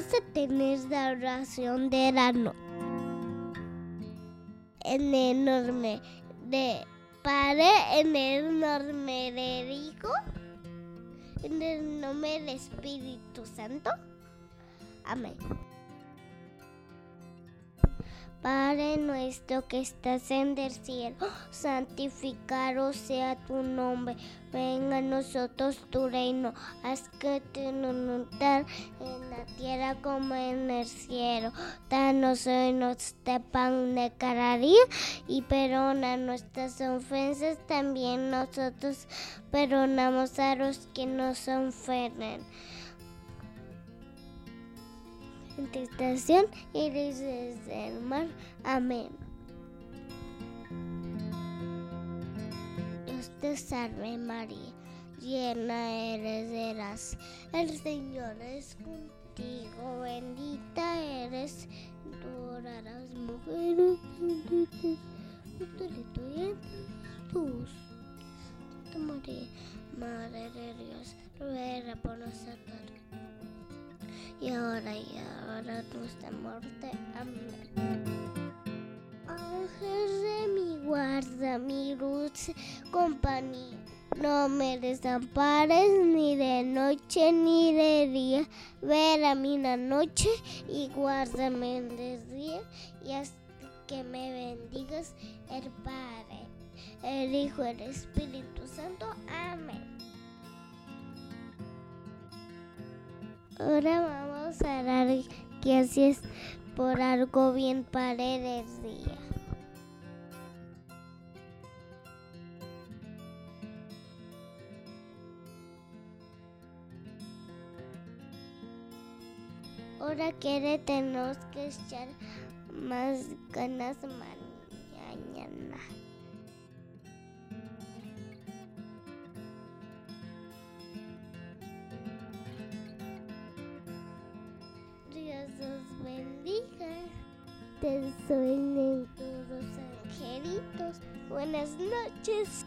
vamos a la oración de noche. En el nombre de Padre, en el nombre de Hijo, en el nombre del Espíritu Santo. Amén. Padre nuestro que estás en el cielo, santificado sea tu nombre. Venga a nosotros tu reino. Haz que tu voluntad en la tierra como en el cielo. Danos hoy nuestro pan de cada día y perdona nuestras ofensas. También nosotros perdonamos a los que nos ofenden en tentación y desde el mar. Amén. Dios te salve María, llena eres de gracia, el Señor es contigo, bendita eres, tú las mujeres, bendita es tu Santa María, Madre de Dios, ruega por nosotros y ahora y ahora nuestra muerte. Amén. Ángel de mi guarda, mi luz, compañía. No me desampares ni de noche ni de día. Ver a mí la noche y guárdame el día y hasta que me bendigas el Padre, el Hijo, el Espíritu Ahora vamos a dar gracias por algo bien paredes día. Ahora quiere tenemos que echar más ganas mañana. Te sueñen todos angelitos. Buenas noches.